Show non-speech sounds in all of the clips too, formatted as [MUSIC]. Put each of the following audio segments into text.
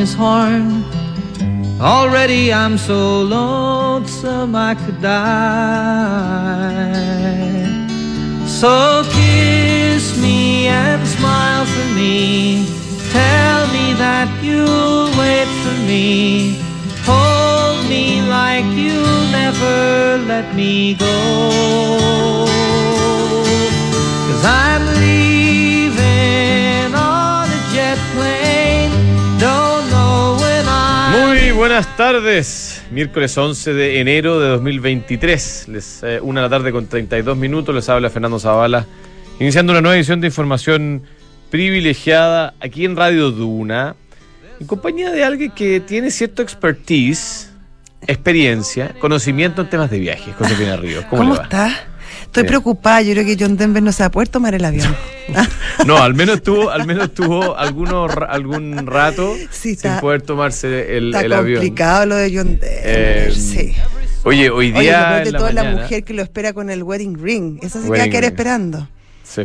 his horn. Already I'm so lonesome I could die. So kiss me and smile for me. Tell me that you'll wait for me. Hold me like you'll never let me go. Cause I'm leaving on a jet plane. Buenas tardes, miércoles 11 de enero de 2023, les, eh, una de la tarde con 32 minutos, les habla Fernando Zavala, iniciando una nueva edición de información privilegiada aquí en Radio Duna, en compañía de alguien que tiene cierto expertise, experiencia, conocimiento en temas de viajes, Josefina Ríos. ¿Cómo, ¿Cómo le va? está? Estoy preocupada, yo creo que John Denver no se va a poder tomar el avión. [LAUGHS] No, al menos tuvo, al menos tuvo algunos, ra- algún rato Sí, sin está- poder tomarse el, Está el avión. complicado lo de John Denver. Eh, sí. Oye, hoy Oye, día peor de en la mujer que lo espera con el wedding ring. Esa sí que va a Wedding quedar ring. esperando. Sí,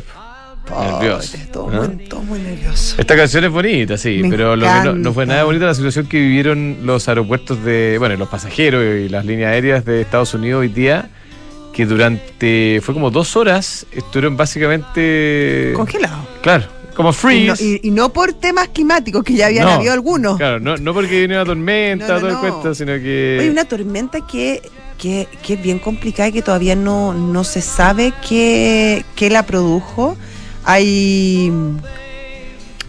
Pobre, nervioso. Todo, ¿no? muy, todo muy nervioso. Esta canción es bonita, sí, Me pero lo que no, no fue nada bonita la situación que vivieron los aeropuertos de, bueno, los pasajeros y las líneas aéreas de Estados Unidos hoy día, que durante, fue como dos horas, estuvieron básicamente... Congelado. Claro, como Y freeze. no, y- y no por temas climáticos, que ya habían No, habido algunos. Claro, no, no porque viene una tormenta, todo el cuento, sino que... Hay una tormenta que, que, que es bien complicada y que todavía no, no se sabe qué, qué la produjo. Hay.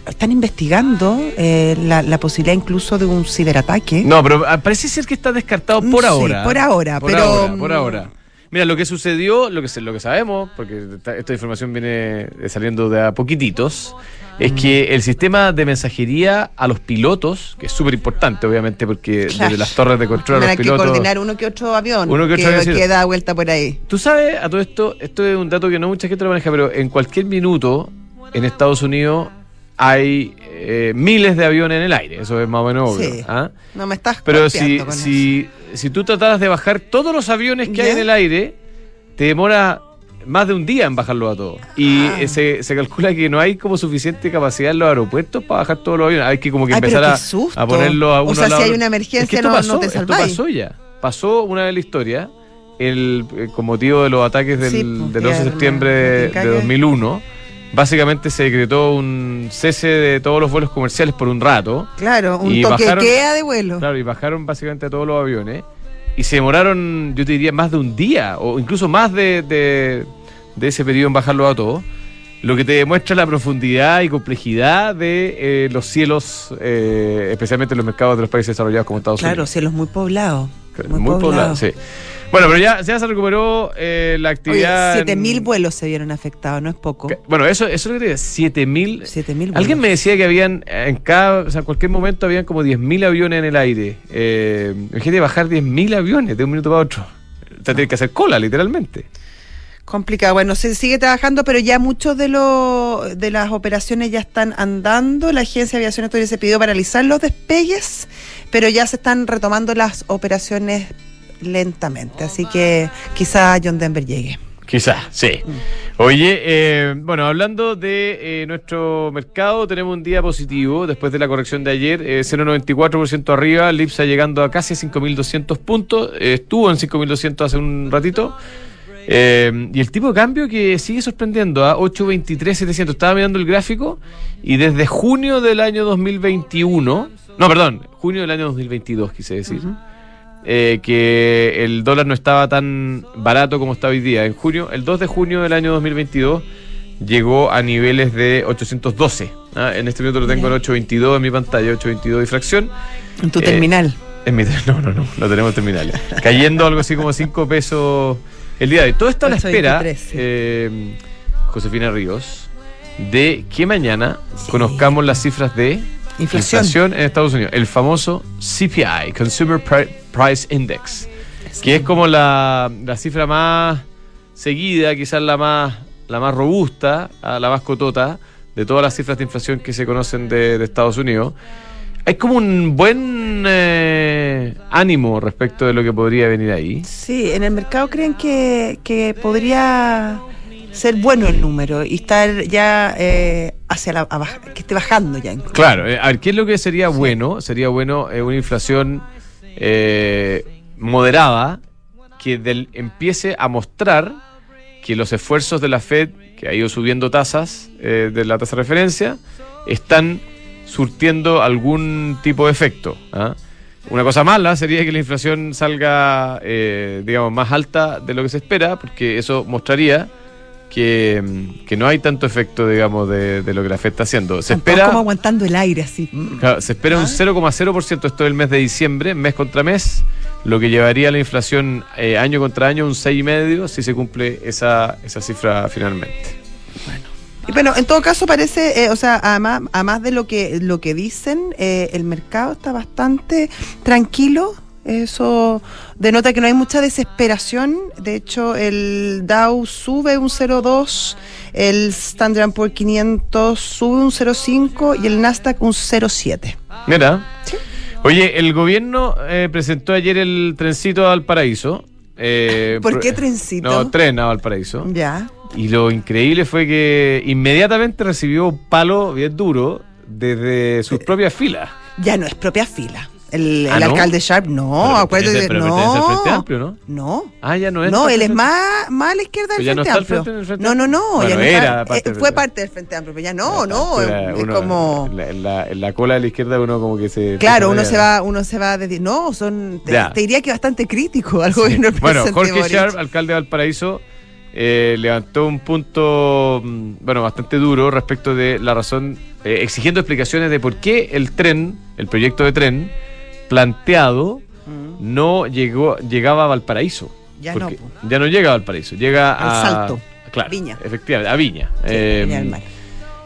Están investigando eh, la, la posibilidad incluso de un ciberataque. No, pero ah, parece ser que está descartado por Sí, ahora. por ahora, Por pero, ahora, por mm, ahora. Mira, lo que sucedió, lo que, lo que sabemos, porque esta, esta información viene saliendo de a poquititos, es que el sistema de mensajería a los pilotos, que es súper importante, obviamente, porque Claro. desde las torres de control a los que pilotos. coordinar uno que otro avión Uno que otro avión, sí. que da vuelta por ahí. Tú sabes, a todo esto, esto es un dato que no mucha gente lo maneja, pero en cualquier minuto en Estados Unidos hay eh, miles de aviones en el aire, eso es más o menos obvio. Sí. ¿ah? No me estás Pero si, con si, si tú trataras de bajar todos los aviones que hay en el aire, te demora más de un día en bajarlos a todos. Y Ah. eh, se, se calcula que no hay como suficiente capacidad en los aeropuertos para bajar todos los aviones. Hay que como que Ay, empezar a, a ponerlo a O uno sea, al lado si hay una emergencia, Es que esto no- pasó, no te esto pasó ya. Pasó una vez la historia, el, eh, con motivo de los ataques del, Sí, pues, del 11 de ya, septiembre de, de calles. 2001. Básicamente se decretó un cese de todos los vuelos comerciales por un rato. Claro, un y toque bajaron- queda de vuelo. Claro, y bajaron básicamente a todos los aviones. Y se demoraron, yo te diría, más de un día, o incluso más de, de- de ese periodo en bajarlos a todos. Lo que te demuestra la profundidad y complejidad de eh, los cielos, eh, especialmente en los mercados de los países desarrollados como Estados Claro, Unidos. cielos muy poblados. Muy, poblado, sí. Bueno, pero ya, ya se recuperó eh, la actividad. en- 7000 vuelos se vieron afectados, no es poco. que- Bueno, eso, eso es lo que te diría, 7000 7000 vuelos. Alguien me decía que habían, en cada, o sea, en cualquier momento habían como 10.000 aviones en el aire. Eh, imagínate bajar 10.000 aviones de un minuto para otro. O sea, tienes que hacer cola, literalmente. Complicado. Bueno, se sigue trabajando, pero ya muchos de los de las operaciones ya están andando. La Agencia de Aviación Exterior se pidió paralizar los despegues, pero ya se están retomando las operaciones lentamente. Así que quizá John Denver llegue. Quizás, sí. Oye, eh, bueno, hablando de eh, nuestro mercado, tenemos un día positivo después de la corrección de ayer, eh, 0,94% arriba, Lipsa llegando a casi 5.200 puntos, eh, estuvo en 5.200 hace un ratito. Eh, y el tipo de cambio que sigue sorprendiendo a 823.700. Estaba mirando el gráfico y desde junio del año 2021, no, perdón, junio del año 2022 quise decir, eh, que el dólar no estaba tan barato como está hoy día. En junio, el 2 de junio del año 2022 llegó a niveles de 812. ¿ah? En este minuto lo tengo en 822 en mi pantalla, 822 y fracción. En tu Eh, terminal. En mi- [LAUGHS] no, no, no, lo tenemos terminal. Cayendo algo así como 5 pesos el día de hoy. Todo esto a la espera, 8.23, sí. eh, Josefina Ríos, de que mañana conozcamos las cifras de Inflación. en Estados Unidos. El famoso CPI, Consumer Pri- Price Index, que es como la, la cifra más seguida, quizás la más, la más robusta, ah, la más cotota de todas las cifras de inflación que se conocen de, de Estados Unidos. Hay como un buen eh, ánimo respecto de lo que podría venir ahí. Sí, en el mercado creen que, que podría ser bueno el número y estar ya eh, hacia la que esté bajando ya. Claro, eh, a ver, ¿qué es lo que sería bueno? Sería bueno eh, una inflación eh, moderada que del, empiece a mostrar que los esfuerzos de la Fed, que ha ido subiendo tasas de la tasa de referencia, están surtiendo algún tipo de efecto. ¿ah? Una cosa mala sería que la inflación salga, digamos, más alta de lo que se espera, porque eso mostraría que, no hay tanto efecto, digamos, de, lo que la Fed está haciendo. Se espera. como aguantando el aire así. se espera un 0,0% ¿Ah? esto del mes de diciembre, mes contra mes, lo que llevaría a la inflación eh, año contra año un 6,5% si se cumple esa, esa cifra finalmente. Bueno, en todo caso parece, eh, o sea, además, además de lo que, lo que dicen, eh, el mercado está bastante tranquilo eso denota que no hay mucha desesperación. De hecho, el Dow sube un 0,2, el Standard Poor's 500 sube un 0,5 y el Nasdaq un 0,7. Mira. Oye, el gobierno eh, presentó ayer el trencito al paraíso. Eh, ¿Por qué trencito? No, tren a Valparaíso. Ya. Y lo increíble fue que inmediatamente recibió un palo bien duro desde sus propias filas. Ya no es propia fila. El, ¿Ah, alcalde Sharp, no, acuérdate, pero no. Frente Amplio, ¿no? No. Ah, ya no es. No, él es más, más a la izquierda del Frente Amplio. no, no, no. ya no era parte eh, fue parte del Frente Amplio, pero ya no, no. es como. En la, la, cola de la izquierda uno como que se. Claro, uno se va, uno se va a decir, no, son. Te, diría que bastante crítico al gobierno del [LAUGHS] Bueno, Jorge Sharp, alcalde de Valparaíso. Eh, levantó un punto mm, bueno bastante duro respecto de la razón eh, exigiendo explicaciones de por qué el tren el proyecto de tren planteado mm. no llegó, llegaba a Valparaíso. Ya no. Ya no llega a Valparaíso, llega a. Salto. Claro, Viña. Efectivamente, a Viña. Eh,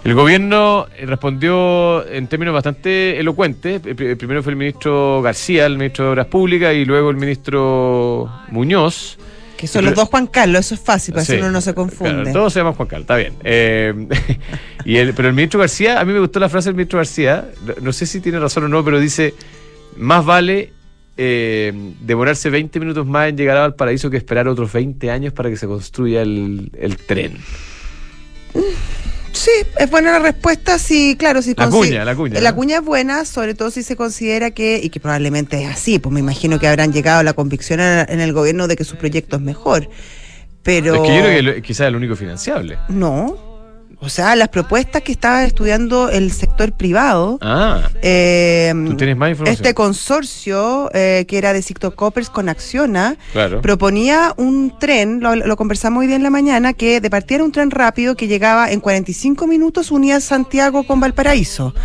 el gobierno respondió en términos bastante elocuentes. Primero fue el ministro García, el ministro de Obras Públicas, y luego el ministro Muñoz. Que son los dos Juan Carlos, eso es fácil, para que uno no se confunde. todos se llaman Juan Carlos, está bien. Eh, [LAUGHS] y el, pero el ministro García, a mí me gustó la frase del ministro García, no sé si tiene razón o no, pero dice, más vale eh, demorarse 20 minutos más en llegar a Valparaíso que esperar otros 20 años para que se construya el, tren. Sí, es buena la respuesta, sí, claro, si la cuña, la cuña. La cuña es buena, sobre todo si se considera que, y que probablemente es así, pues me imagino que habrán llegado a la convicción en el gobierno de que su proyecto es mejor. Pero... Es que yo creo que quizás es el único financiable. No, o sea, las propuestas que estaba estudiando el sector privado. Ah. Eh, ¿Tú tienes más información? Este consorcio, eh, que era de Copers con Acciona, proponía un tren, lo, conversamos hoy día en la mañana, que de partida un tren rápido que llegaba en 45 minutos, unía Santiago con Valparaíso.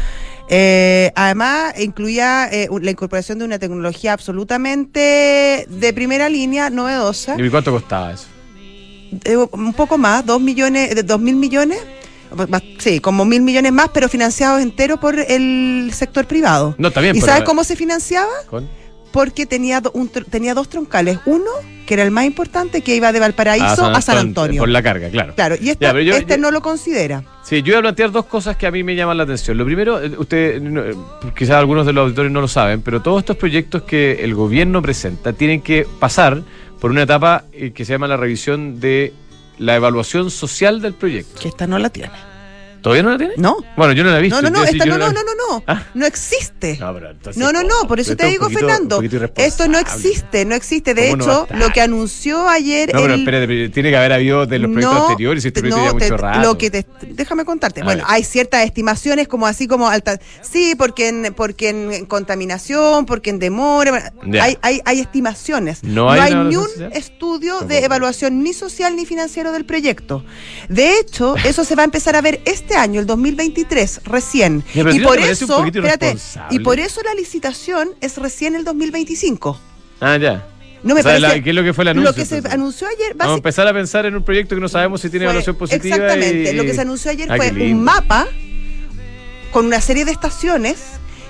Eh, además, incluía la incorporación de una tecnología absolutamente de primera línea, novedosa. ¿Y cuánto costaba eso? un poco más, dos millones, dos mil millones. Sí, como mil millones más, pero financiados enteros por el sector privado. No, también. ¿Y sabes cómo se financiaba? Porque tenía, un, tenía dos troncales. Uno, que era el más importante, que iba de Valparaíso a San, Antonio. Por la carga, claro. Claro, y este, no lo considera. Sí, yo voy a plantear dos cosas que a mí me llaman la atención. Lo primero, eh, usted, quizás algunos de los auditores no lo saben, pero todos estos proyectos que el gobierno presenta tienen que pasar por una etapa eh, que se llama la revisión de la evaluación social del proyecto. Que esta no la tiene. ¿Todavía no la tiene? No. Bueno, yo no la he visto. No, no, no, esta no, no, no, no, no, ¿Ah? no existe. No, pero entonces, no, no, no, por eso te digo, Fernando, esto no existe, no existe. De hecho, lo que anunció ayer. No, pero espérate, tiene que haber habido de los proyectos anteriores y este proyecto no, mucho rato. Lo que te, déjame contarte. bueno, hay ciertas estimaciones como así como alta. Sí, porque en, porque en contaminación, porque en demora. Hay, hay, hay estimaciones. No hay, ni un estudio de evaluación ni social ni financiero del proyecto. De hecho, eso se va a empezar a ver este año, el 2023, recién. y por eso, espérate, y por eso la licitación es recién el 2025. Ah, ya. No me parece, ¿Qué es lo que fue el anuncio? Lo que se anunció ayer. Vamos a empezar a pensar en un proyecto que no sabemos si tiene evaluación positiva. Exactamente. Lo que se anunció ayer ah, fue un mapa con una serie de estaciones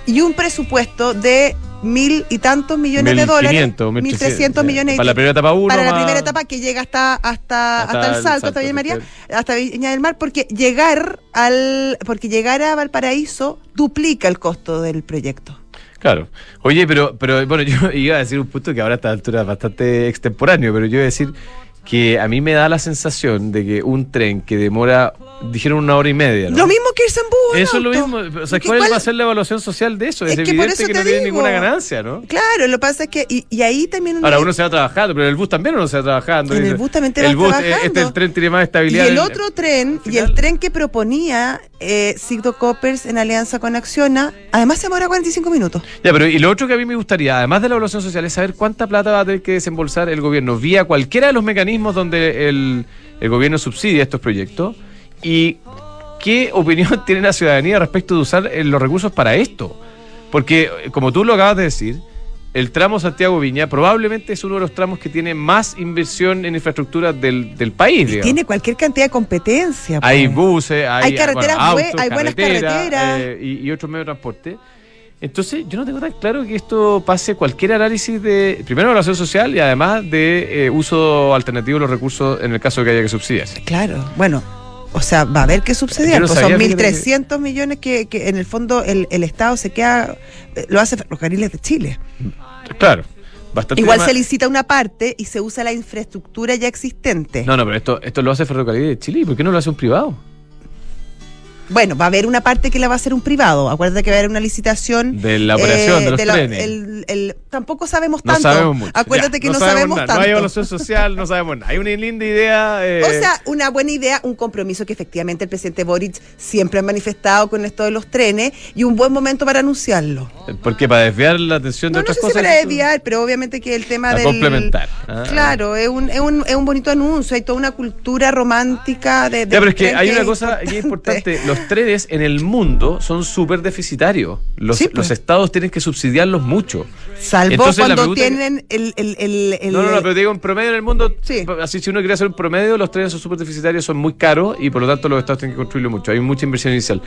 y un presupuesto de mil y tantos millones de dólares. mil trescientos millones. Para la primera etapa uno. Para la primera etapa que llega hasta, hasta, hasta, el salto, hasta Villa María, hasta Viña del Mar, porque llegar al, porque llegar a Valparaíso duplica el costo del proyecto. Claro. Oye, pero, pero bueno, [LAUGHS] yo iba a decir un punto que ahora a esta altura es bastante extemporáneo, pero yo iba a decir que a mí me da la sensación de que un tren que demora dijeron una hora y media. ¿no? Lo mismo que irse en bus. Eso es lo mismo. O sea, ¿Qué- ¿cuál, cuál- va a ser la evaluación social de eso? Es, Es que por evidente eso que te no tiene digo. ninguna ganancia, ¿no? Claro, lo que pasa es que. Y, y ahí también. Ahora uno se va trabajando, pero en el bus también uno se va trabajando. En el bus también te el vas bus, eh, trabajando. Este el tren tiene más Y estabilidad. el en- otro tren, y el tren que proponía eh, Sigdo Coppers en alianza con Acciona, además se demora 45 minutos. Ya, pero y lo otro que a mí me gustaría, además de la evaluación social, es saber cuánta plata va a tener que desembolsar el gobierno vía cualquiera de los mecanismos donde el, el gobierno subsidia estos proyectos y qué opinión [LAUGHS] tiene la ciudadanía respecto de usar eh, los recursos para esto. Porque, eh, como tú lo acabas de decir, el tramo Santiago Viña probablemente es uno de los tramos que tiene más inversión en infraestructura del, del país. digamos. Tiene cualquier cantidad de competencia. Hay pues. buses, hay, Hay carreteras bueno, bue- autos, hay buenas carreteras, carreteras. eh, y, y otros medios de transporte. Entonces, yo no tengo tan claro que esto pase cualquier análisis de, primero, evaluación social y además de eh, uso alternativo de los recursos en el caso de que haya que subsidiarse. Claro, bueno. O sea, va a haber que subsidiar. No pues son fíjate 1.300 millones que, que en el fondo el, el Estado se queda, eh, lo hace Ferrocarriles de Chile. Claro, bastante Igual se licita una parte y se usa la infraestructura ya existente. No, no, pero esto, esto lo hace Ferrocarril de Chile. ¿Y por qué no lo hace un privado? Bueno, va a haber una parte que la va a hacer un privado. Acuérdate que va a haber una licitación. De la operación de los la- trenes. el- el- tampoco sabemos No tanto. sabemos mucho. Acuérdate Ya, que no, sabemos, nada. tanto. No hay evaluación social, no sabemos nada. Hay una linda idea. eh, O sea, una buena idea, un compromiso que efectivamente el presidente Boric siempre ha manifestado con esto de los trenes y un buen momento para anunciarlo. ¿Por qué? Para desviar la atención de No, no otras sé si cosas. para desviar, pero obviamente que el tema del... complementar. Ah. Claro, es un, es, un, es un bonito anuncio, hay toda una cultura romántica de... de Ya, pero es que hay una cosa que es importante. Los trenes en el mundo son súper deficitarios. Los, Sí, pues. los estados tienen que subsidiarlos mucho. Salvo Entonces, cuando pregunta tienen el... el, el, el- No, no, no, pero digo, en promedio en el mundo, Sí. así si uno quiere hacer un promedio, los trenes son súper deficitarios, son muy caros y por lo tanto los estados tienen que construirlo mucho. Hay mucha inversión inicial.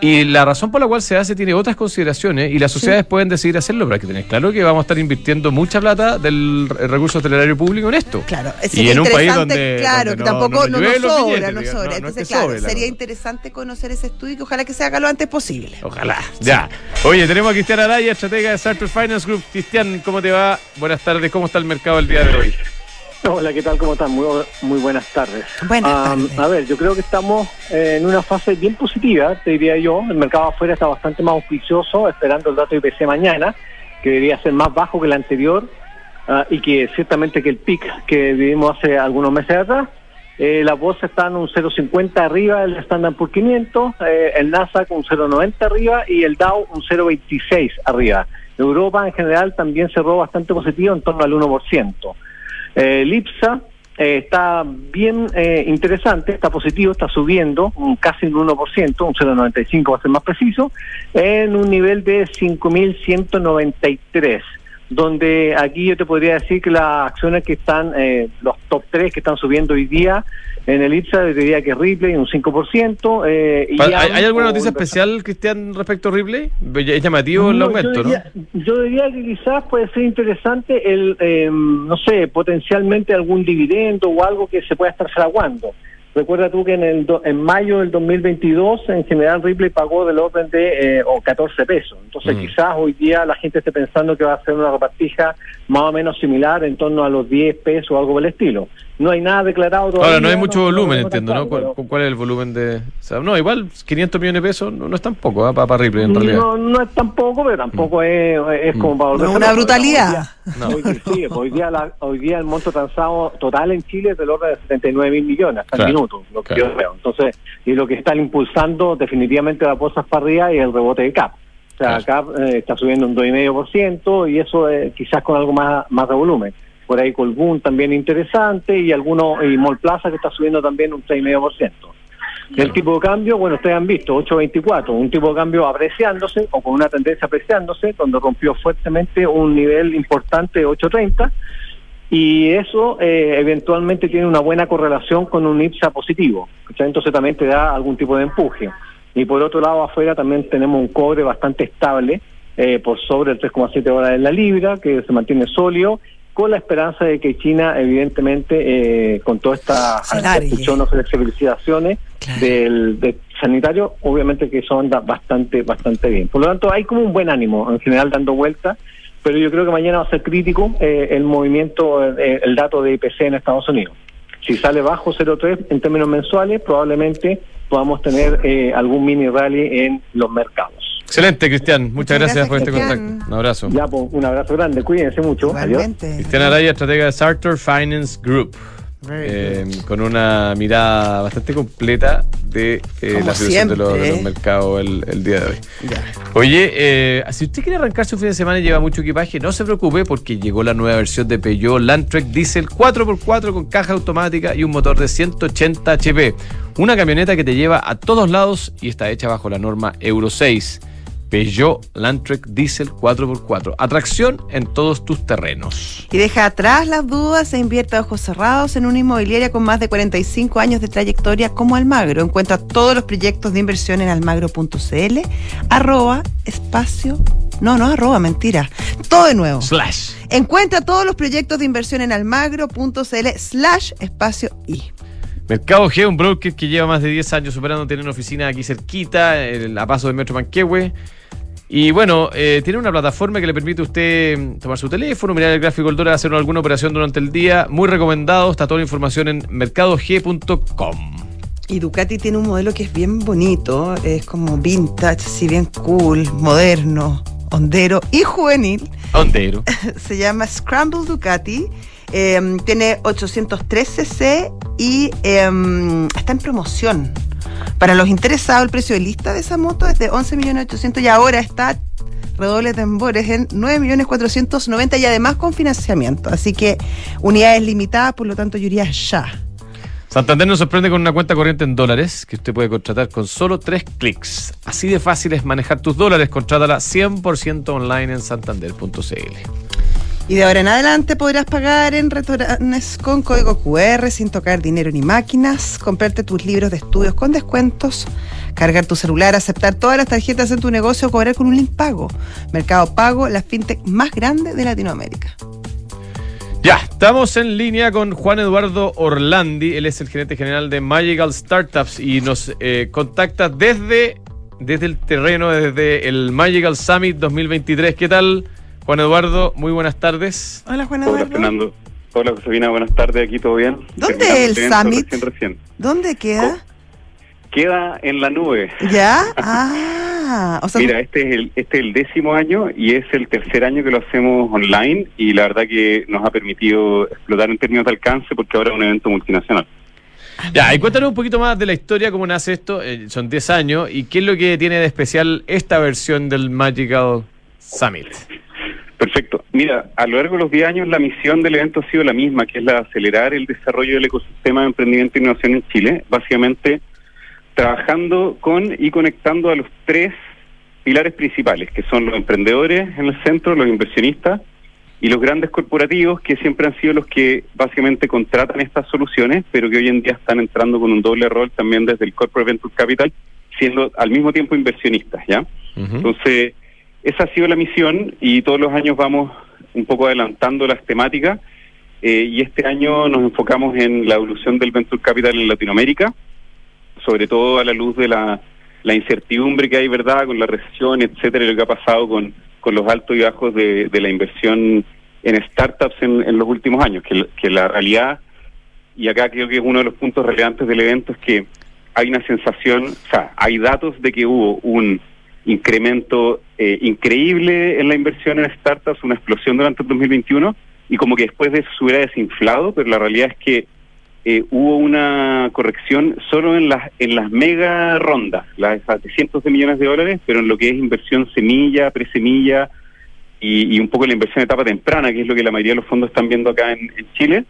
Y la razón por la cual se hace tiene otras consideraciones y las sociedades pueden decidir hacerlo, pero hay que tener claro que vamos a estar invirtiendo mucha plata del re- recurso hotelerario público en esto. Claro, y sería en un país interesante, donde, claro, donde que tampoco no, nos sobra, billetes, no sobra. no es Entonces, que claro, sobre sería interesante conocer ese estudio y que ojalá que se haga lo antes posible. Ojalá. Ya. Oye, tenemos a Cristian Araya, estratega de Sartor Finance Group. Cristian, ¿cómo te va? Buenas tardes. ¿Cómo está el mercado el día de hoy? [LAUGHS] Hola, ¿qué tal? ¿Cómo están? Muy, muy buenas tardes. Buenas Am, tardes. A ver, yo creo que estamos en una fase bien positiva, te diría yo. El mercado afuera está bastante más auspicioso, esperando el dato IPC mañana, que debería ser más bajo que el anterior ah, y que ciertamente que el pic que vivimos hace algunos meses atrás. Eh, las bolsas están un 0,50 arriba, el Standard por 500, eh, el Nasdaq un 0,90 arriba y el Dow un 0,26 arriba. Europa en general también cerró bastante positivo, en torno al 1%. Eh, el IPSA eh, está bien eh, interesante, está positivo, está subiendo un casi un 1%, un 0,95 para ser más preciso, en un nivel de 5.193, donde aquí yo te podría decir que las acciones que están, eh, los top 3 que están subiendo hoy día en el IPSA, diría que Ripley un 5%. Eh, y ¿Hay, Am hay alguna noticia especial, Cristian, respecto a Ripley? Es llamativo el no, aumento, yo diría, Yo diría que quizás puede ser interesante el, eh, no sé, potencialmente algún dividendo o algo que se pueda estar fraguando. Recuerda tú que en el do- en mayo del 2022 en general Ripley pagó del orden de eh, o 14 pesos. Entonces Mm. quizás hoy día la gente esté pensando que va a ser una repartija más o menos similar en torno a los 10 pesos o algo por el estilo. No hay nada declarado ¿no? todavía. Ahora, no hay mucho volumen, tenemos tan entiendo, ¿no? claro, ¿Cuál, pero- cuál es el volumen de...? o sea, no, igual 500 millones de pesos no, no es tan poco para, para Ripley, en realidad. No, no es tampoco, pero tampoco es, es como para No, volverse una brutalidad. Hoy, día- sí, [LAUGHS] hoy, día la- hoy día el monto transado total en Chile es del orden de 79 mil millones hasta Claro, el minuto, lo que claro. yo veo. Entonces, y lo que está impulsando definitivamente la bolsa para arriba y el rebote de CAP. O sea, CAP eh, está subiendo un 2,5% y eso eh, quizás con algo más, más de volumen. Por ahí Colbún también interesante y algunos y Mall Plaza que está subiendo también un 3,5%. El tipo de cambio, bueno, ustedes han visto, 8.24, un tipo de cambio apreciándose o con una tendencia apreciándose, donde rompió fuertemente un nivel importante de 8.30 y eso eh, eventualmente tiene una buena correlación con un IPSA positivo, ¿cachai? entonces también te da algún tipo de empuje. Y por otro lado, afuera también tenemos un cobre bastante estable, eh, por sobre el 3,7 horas en la libra, que se mantiene sólido, con la esperanza de que China, evidentemente, eh, con toda esta discusión o flexibilizaciones Claro. del, del sanitario, obviamente que eso anda bastante, bastante bien. Por lo tanto, hay como un buen ánimo en general dando vueltas, pero yo creo que mañana va a ser crítico eh, el movimiento, eh, el dato de IPC en Estados Unidos. Si sale bajo 0,3 en términos mensuales, probablemente podamos tener eh, algún mini rally en los mercados. Excelente, Cristian. Muchas, gracias, por este contacto. Un abrazo. Ya, pues, un abrazo grande. Cuídense mucho. Igualmente. Cristian Araya, estratega de Sartor Finance Group. Eh, con una mirada bastante completa de eh, la situación de los, de los, mercados el, el, día de hoy. Ya. Oye, eh, si usted quiere arrancar su fin de semana y lleva mucho equipaje, no se preocupe porque llegó la nueva versión de Peugeot Landtrek Diesel 4x4 con caja automática y un motor de 180 HP. Una camioneta que te lleva a todos lados y está hecha bajo la norma Euro 6. Peugeot Landtrek Diesel 4x4. Atracción en todos tus terrenos. Y deja atrás las dudas e invierte a ojos cerrados en una inmobiliaria con más de 45 años de trayectoria como Almagro. Encuentra todos los proyectos de inversión en almagro.cl, arroba, espacio, no, no arroba, mentira. Todo de nuevo. Slash. Encuentra todos los proyectos de inversión en almagro.cl, slash, espacio y. Mercado G, un broker que lleva más de 10 años superando, tiene una oficina aquí cerquita, a paso del Metro Manquehue. Y bueno, eh, tiene una plataforma que le permite a usted tomar su teléfono, mirar el gráfico del dólar, hacer alguna operación durante el día. Muy recomendado, está toda la información en mercadog.com. Y Ducati tiene un modelo que es bien bonito, es como vintage, si bien cool, moderno, hondero y juvenil. Hondero. [LAUGHS] Se llama Scramble Ducati. Eh, tiene 803 cc y eh, está en promoción. Para los interesados, el precio de lista de esa moto es de 11.800.000 y ahora está redoble de tambores en 9.490.000 y además con financiamiento. Así que unidades limitadas, por lo tanto yo iría ya. Santander nos sorprende con una cuenta corriente en dólares que usted puede contratar con solo tres clics. Así de fácil es manejar tus dólares. Contrátala 100% online en santander.cl. Y de ahora en adelante podrás pagar en restaurantes con código QR sin tocar dinero ni máquinas, comprarte tus libros de estudios con descuentos, cargar tu celular, aceptar todas las tarjetas en tu negocio o cobrar con un link pago. Mercado Pago, la fintech más grande de Latinoamérica. Ya, estamos en línea con Juan Eduardo Orlandi, él es el gerente general de Magical Startups y nos eh, contacta desde, desde el terreno, desde el Magical Summit 2023. ¿Qué tal? Juan Eduardo, muy buenas tardes. Hola, Juan Eduardo. Hola, Fernando. Hola, Josefina, buenas tardes. Aquí todo bien. ¿Dónde es el Summit? Recién, recién. ¿Dónde queda? Queda en la nube. ¿Ya? [LAUGHS] Ah, o sea, Mira, este es, el, este es el décimo año y es el tercer año que lo hacemos online y la verdad que nos ha permitido explotar en términos de alcance porque ahora es un evento multinacional. Ya, y cuéntanos un poquito más de la historia, cómo nace esto. Eh, son 10 años y qué es lo que tiene de especial esta versión del Magical Summit. Perfecto. Mira, a lo largo de los 10 años la misión del evento ha sido la misma, que es la de acelerar el desarrollo del ecosistema de emprendimiento e innovación en Chile, básicamente trabajando con y conectando a los tres pilares principales, que son los emprendedores en el centro, los inversionistas y los grandes corporativos, que siempre han sido los que básicamente contratan estas soluciones, pero que hoy en día están entrando con un doble rol también desde el Corporate Venture Capital, siendo al mismo tiempo inversionistas, ¿ya? Uh -huh. Entonces, esa ha sido la misión y todos los años vamos un poco adelantando las temáticas eh, y este año nos enfocamos en la evolución del Venture Capital en Latinoamérica, sobre todo a la luz de la, la incertidumbre que hay, ¿verdad?, con la recesión, etcétera, lo que ha pasado con, con los altos y bajos de, de la inversión en startups en, en los últimos años, que, que la realidad, y acá creo que es uno de los puntos relevantes del evento, es que hay una sensación, o sea, hay datos de que hubo un incremento eh, increíble en la inversión en startups, una explosión durante el 2021 y como que después de eso se hubiera desinflado, pero la realidad es que eh, hubo una corrección solo en las en las mega rondas, las de cientos de millones de dólares, pero en lo que es inversión semilla, presemilla y, y un poco la inversión etapa temprana, que es lo que la mayoría de los fondos están viendo acá en, en Chile.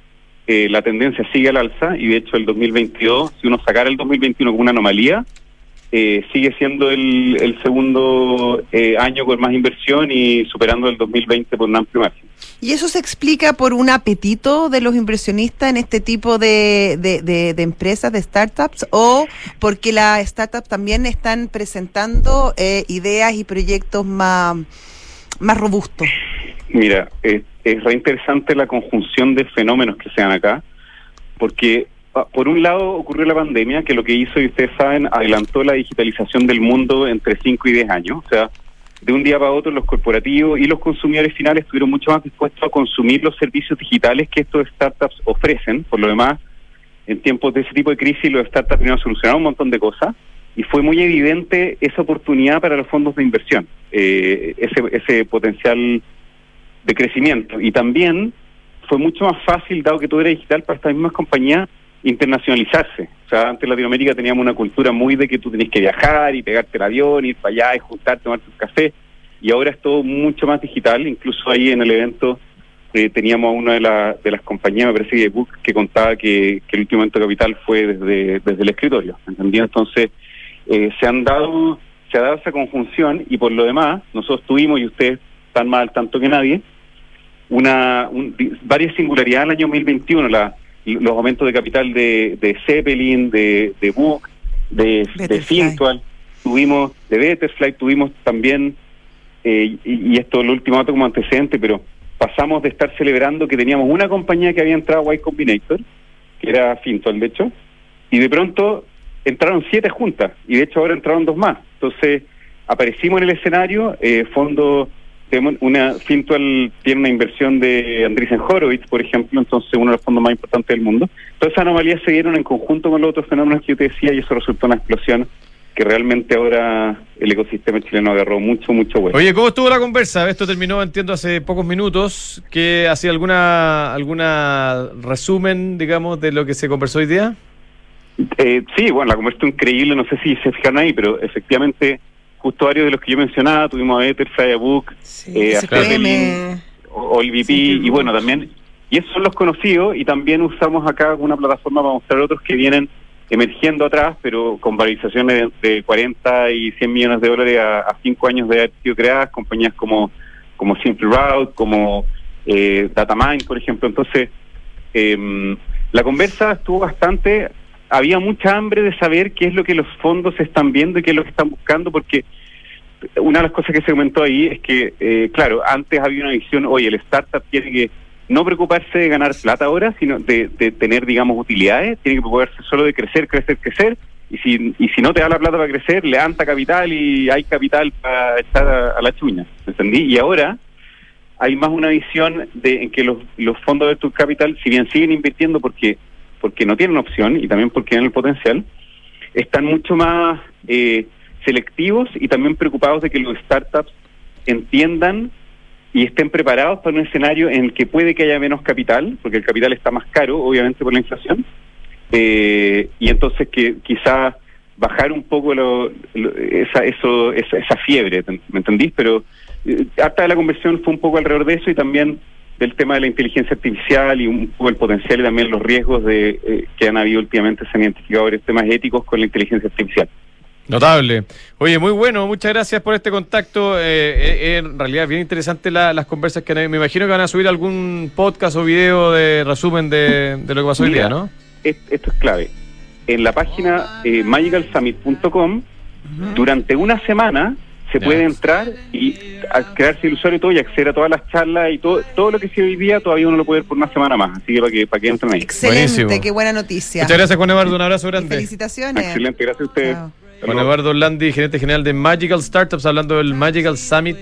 Eh, la tendencia sigue al alza y de hecho el 2022, si uno sacara el 2021 como una anomalía, eh, sigue siendo el, el segundo eh, año con más inversión y superando el 2020 por un amplio margen. ¿Y eso se explica por un apetito de los inversionistas en este tipo de, de, de, de empresas, de startups, o porque las startups también están presentando eh, ideas y proyectos más, más robustos? Mira, es, es re interesante la conjunción de fenómenos que se dan acá, porque por un lado ocurrió la pandemia, que lo que hizo, y ustedes saben, adelantó la digitalización del mundo entre 5 y 10 años. O sea, de un día para otro los corporativos y los consumidores finales estuvieron mucho más dispuestos a consumir los servicios digitales que estos startups ofrecen. Por lo demás, en tiempos de ese tipo de crisis los startups vinieron a solucionar un montón de cosas y fue muy evidente esa oportunidad para los fondos de inversión, eh, ese, ese potencial de crecimiento. Y también fue mucho más fácil, dado que todo era digital, para estas mismas compañías internacionalizarse. O sea, antes en Latinoamérica teníamos una cultura muy de que tú tenías que viajar y pegarte el avión, ir para allá y juntarte, tomarte un café. Y ahora es todo mucho más digital. Incluso ahí en el evento eh, teníamos a una de, de las compañías, me parece que Book, que contaba que, el último evento capital fue desde, desde el escritorio. ¿Entendí? Entonces, eh, se han dado se ha dado esa conjunción y por lo demás, nosotros tuvimos, y ustedes están más al tanto que nadie, una varias singularidades en el año 2021. La, los aumentos de capital de, de Zeppelin, de, de Book, de, de Fintual, tuvimos, de Betterfly, tuvimos también, eh, y, y, esto lo último dato como antecedente, pero pasamos de estar celebrando que teníamos una compañía que había entrado a Y Combinator, que era Fintual de hecho, y de pronto entraron siete juntas, y de hecho ahora entraron dos más. Entonces, aparecimos en el escenario, eh, fondo una Fintual tiene una inversión de Andreessen Horowitz, por ejemplo, entonces uno de los fondos más importantes del mundo. Todas esas anomalías se dieron en conjunto con los otros fenómenos que yo te decía y eso resultó una explosión que realmente ahora el ecosistema chileno agarró mucho, mucho bueno. Oye, ¿cómo estuvo la conversa? Esto terminó, entiendo, hace pocos minutos. ¿Que hacía alguna alguna resumen, digamos, de lo que se conversó hoy día? Eh, sí, bueno, la conversa increíble, no sé si se fijaron ahí, pero efectivamente justo varios de los que yo mencionaba, tuvimos a Betterfly, a Book, eh, a Zeppelin, o, y bueno, también, y esos son los conocidos, y también usamos acá una plataforma para mostrar otros que vienen emergiendo atrás, pero con valorizaciones de, 40 y 100 millones de dólares a, 5 años de haber sido creadas, compañías como, como Simple Route, como eh, Datamind, por ejemplo. Entonces, eh, la conversa estuvo bastante había mucha hambre de saber qué es lo que los fondos están viendo y qué es lo que están buscando, porque una de las cosas que se comentó ahí es que, eh, claro, antes había una visión, oye, el startup tiene que no preocuparse de ganar plata ahora, sino de, tener, digamos, utilidades, tiene que preocuparse solo de crecer, crecer, crecer, y si, y si no te da la plata para crecer, levanta capital y hay capital para echar a, la chuña, ¿entendí? Y ahora hay más una visión de en que los, los fondos de tu capital, si bien siguen invirtiendo porque porque no tienen opción y también porque tienen el potencial, están mucho más eh, selectivos y también preocupados de que los startups entiendan y estén preparados para un escenario en el que puede que haya menos capital, porque el capital está más caro, obviamente, por la inflación, eh, y entonces que quizá bajar un poco esa, eso, esa, fiebre, ¿me entendís? Pero eh, harta de la conversión fue un poco alrededor de eso y también del tema de la inteligencia artificial y un poco el potencial y también los riesgos de eh, que han habido últimamente se han identificado varios temas éticos con la inteligencia artificial. Notable. Oye, muy bueno, muchas gracias por este contacto. Eh, eh, en realidad, bien interesante las conversas que han, Me imagino que van a subir algún podcast o video de resumen de, lo que pasó hoy día, ¿no? esto es clave. En la página magicalsummit.com, durante una semana se puede entrar y crearse el usuario y todo y acceder a todas las charlas y todo todo lo que se hoy día todavía uno lo puede ver por una semana más. Así que para que, para que entren ahí. Excelente, qué buena noticia. Muchas gracias, Juan Eduardo. Un abrazo grande. felicitaciones. Excelente, gracias a ustedes. Juan Eduardo Landi, gerente general de Magical Startups, hablando del Magical Summit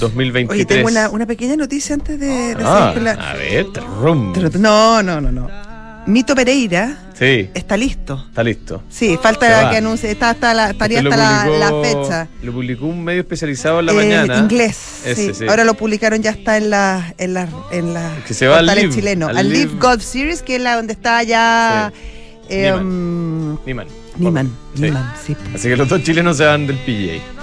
2023. Oye, tengo una, una pequeña noticia antes de, de ah, A ver, rum. No, no, no, no. Mito Pereira sí. está listo. Está listo. Sí, falta que anuncie, está hasta la, estaría hasta la, fecha. Lo publicó un medio especializado en la eh, mañana. Inglés. sí. Ahora lo publicaron ya está en la en la en la que se va al Live, chileno. Al, Live Golf Series, que es la donde está ya eh, Niman. Niman. Niman, sí. Así que los dos chilenos se van del PGA.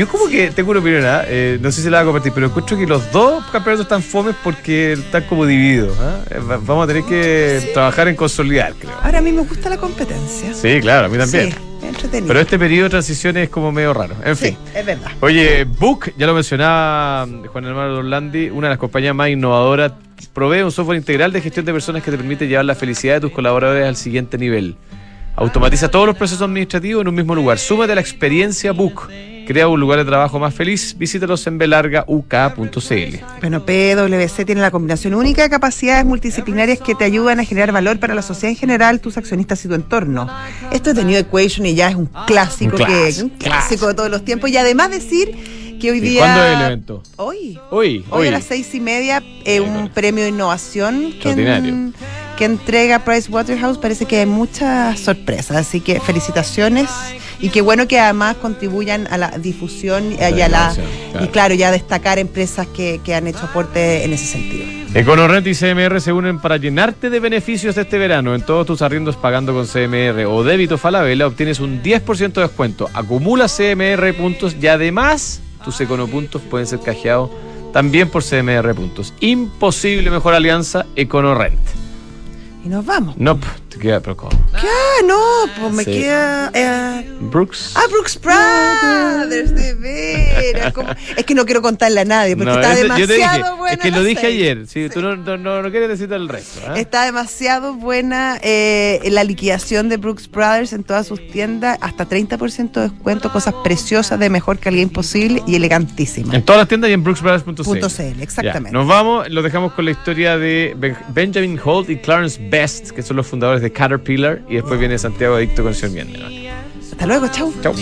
Yo como que tengo una opinión, eh, no sé si la va a compartir, pero escucho que los dos campeonatos están fomes porque están como divididos. ¿ah? Eh, vamos a tener que trabajar en consolidar, creo. Ahora a mí me gusta la competencia. Sí, claro, a mí también. Sí, entretenido. Pero este periodo de transición es como medio raro. En fin. es verdad. Oye, Book, ya lo mencionaba Juan Hermano Orlandi, una de las compañías más innovadoras, provee un software integral de gestión de personas que te permite llevar la felicidad de tus colaboradores al siguiente nivel. Automatiza todos los procesos administrativos en un mismo lugar. Súmate a la experiencia Book Crea un lugar de trabajo más feliz. Visítalos en belargauk.cl. Bueno, PwC tiene la combinación única de capacidades multidisciplinarias que te ayudan a generar valor para la sociedad en general, tus accionistas y tu entorno. Esto es de New Equation y ya es un clásico, que un clásico de todos los tiempos. Y además decir que hoy día. ¿Cuándo es el evento? Hoy. Hoy. Hoy, a las seis y media, eh, un premio de innovación. Extraordinario que entrega Price Waterhouse parece que hay muchas sorpresas, así que felicitaciones y qué bueno que además contribuyan a la difusión y a la y claro, ya destacar empresas que, que han hecho aporte en ese sentido. EconoRent y CMR se unen para llenarte de beneficios este verano. En todos tus arriendos pagando con CMR o débito Falabella obtienes un 10% de descuento. Acumula CMR puntos y además tus econopuntos pueden ser cajeados también por CMR puntos. Imposible mejor alianza EconoRent. Y nos vamos. No, te queda, pero ¿cómo? ¿Qué? No, pues me queda. Eh, Brooks. Ah, Brooks Brothers, de veras. ¿cómo? Es que no quiero contarle a nadie porque No, está te demasiado dije, buena. Es que lo dije serie. ayer. Si tú no, no, no, quieres decirte el resto. ¿ah? Está demasiado buena eh, la liquidación de Brooks Brothers en todas sus tiendas, hasta 30% de descuento, cosas preciosas de mejor calidad imposible y elegantísimas. En todas las tiendas y en brooksbrothers.cl. Exactamente. Ya, nos vamos, lo dejamos con la historia de Ben- Benjamin Holt y Clarence Best, que son los fundadores de Caterpillar, y después viene Santiago Adicto con el señor Miende. Hasta luego, chau. Chau.